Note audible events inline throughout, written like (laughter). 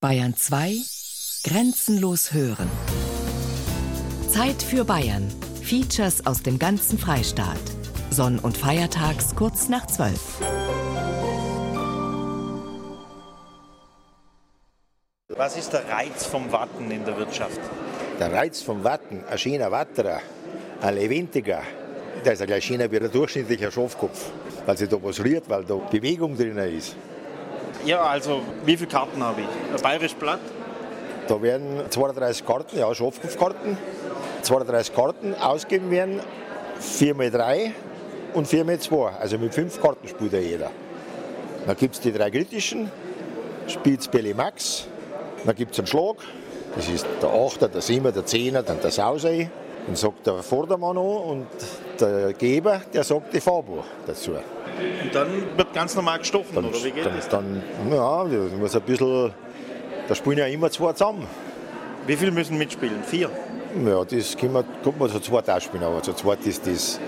Bayern 2 Grenzenlos hören. Zeit für Bayern. Features aus dem ganzen Freistaat. Sonn- und Feiertags kurz nach 12. Was ist der Reiz vom Watten in der Wirtschaft? Der Reiz vom Watten, ein schöner Watterer, ein lebendiger, der ist ja gleich schöner wie der durchschnittliche Schafkopf, weil sich da was rührt, weil da Bewegung drin ist. Ja, also wie viele Karten habe ich? Ein bayerisch Blatt? Da werden 32 Karten, ja, Schafkopfkarten, 32 Karten ausgegeben werden, 4 x 3 und 4 x 2. Also mit 5 Karten spielt ja jeder. Dann gibt es die drei kritischen, spielt Belly Max, dann gibt es einen Schlag, das ist der 8er, der 7er, der 10er, dann der Sausei. Dann sagt der Vordermann an und der Geber, der sagt die Farbe dazu. Und dann wird ganz normal gestochen, Dann, oder wie geht dann, das? dann, ja, da muss ein bisschen, da spielen ja immer zwei zusammen. Wie viele müssen mitspielen? Vier? Ja, das kann man, kann man zu zweit auch spielen, aber zu zweit ist das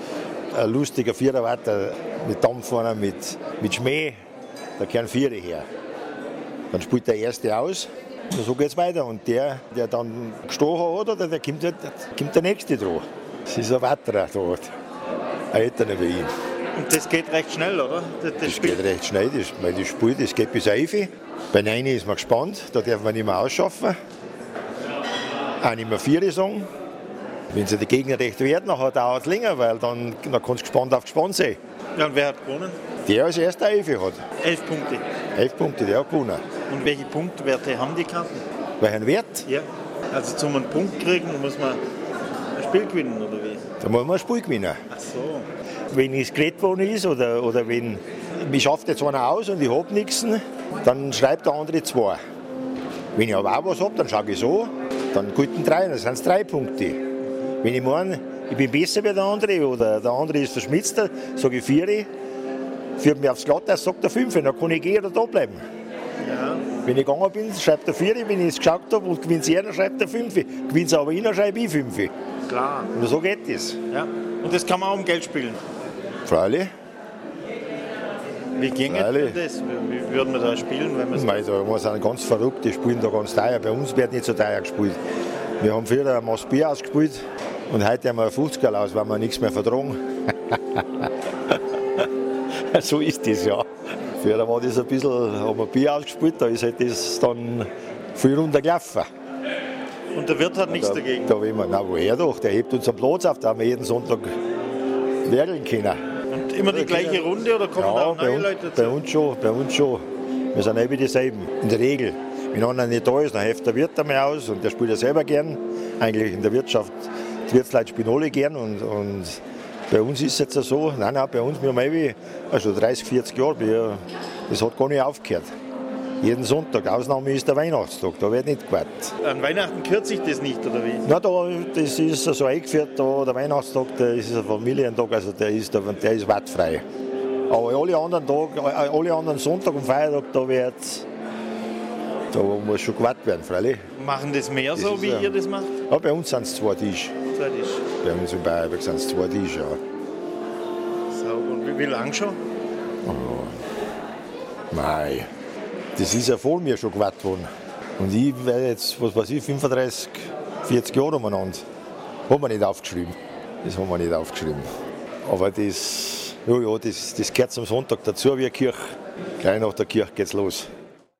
ein lustiger Viererwatter mit Dampf vorne, mit, mit Schmäh, da kehren Viere her. Dann spielt der Erste aus und so geht es weiter. Und der, der dann gestochen hat, oder, der kommt, der, kommt der Nächste dran. Das ist ein Watterer dort, ein älterer wie ich. Und das geht recht schnell, oder? Das, das Das geht recht schnell, das, weil das Spiel das geht bis 11. Bei 9 ist man gespannt, da darf man nicht mehr ausschaffen. Auch nicht mehr 4 sagen. Wenn sie die Gegner recht werden, dann dauert es länger, weil dann, dann kannst du gespannt auf gespannt sein. Ja, und wer hat gewonnen? Der als erster 11 hat. Elf Punkte. 11 Punkte, der hat gewonnen. Und welche Punktwerte haben die Karten? Welchen Wert? Ja. Also zum einen Punkt kriegen muss man ein Spiel gewinnen, oder wie? Da muss man ein Spiel gewinnen. Ach so. Wenn es geredet worden ist oder, oder wenn mich schafft jetzt einer aus und ich habe nichts, dann schreibt der andere zwei. Wenn ich aber auch was habe, dann schaue ich so, dann guten drei, dann sind es drei Punkte. Wenn ich meine, ich bin besser wie der andere oder der andere ist verschmitzter, sage ich vier, führt mich aufs Glatteis, sagt er fünf, dann kann ich gehen oder da bleiben. Wenn ich gegangen bin, schreibt er vier, wenn ich es geschaut habe und gewinnt er, dann schreibt er fünf. Gewinnt es aber dann schreibe ich fünf. Klar. Und so geht das. Ja. Und das kann man auch um Geld spielen. Freilich. Wie ginge Freilich. das? Wie, wie würden wir da spielen, wenn man Mei, da sind ganz verrückt, die spielen da ganz teuer. Bei uns wird nicht so teuer gespielt. Wir haben früher ein Maß Bier ausgespielt und heute haben wir ein 50er aus, weil wir nichts mehr vertragen. (laughs) so ist das ja. Früher war das ein bisschen, haben wir Bier ausgespielt, da ist halt das dann viel runtergelaufen. Und der Wirt hat nichts da, dagegen. Da will man, na woher doch, der hebt uns am Platz auf, da haben wir jeden Sonntag werkeln können. Und immer die gleiche Runde oder kommen da Ja, auch bei neue uns, Leute bei dazu? uns schon, bei uns schon. Wir sind eben dieselben, in der Regel. Wenn einer nicht da ist, dann hilft der Wirt einmal aus und der spielt ja selber gern. Eigentlich in der Wirtschaft, die Wirtsleute spielen alle gern und, und bei uns ist es jetzt so, nein, nein, bei uns, wir haben eben, also 30, 40 Jahre, wir, das hat gar nicht aufgehört. Jeden Sonntag, Ausnahme ist der Weihnachtstag, da wird nicht gewartet. An Weihnachten kürzt sich das nicht, oder wie? Na, da, das ist so eingeführt, da, der Weihnachtstag, der ist ein Familientag, also der ist, der ist wattfrei. Aber alle anderen Tage, alle anderen Sonntag und Feiertag, da wird, da muss schon gewartet werden, freilich. Machen das mehr Das so, wie ja- ihr das macht? Ja, bei uns sind es zwei Tische. Zeit ist. Bei uns in Bayerberg sind es zwei Tische. So, und wie, wie lange schon? Mei, das ist ja vor mir schon gewartet worden. Und ich werde jetzt, was weiß ich, 35, 40 Jahre umeinander. Haben wir nicht aufgeschrieben. Das haben wir nicht aufgeschrieben. Aber das, ja, ja, das, das gehört zum Sonntag dazu wie eine Kirche. Gleich nach der Kirche geht's los.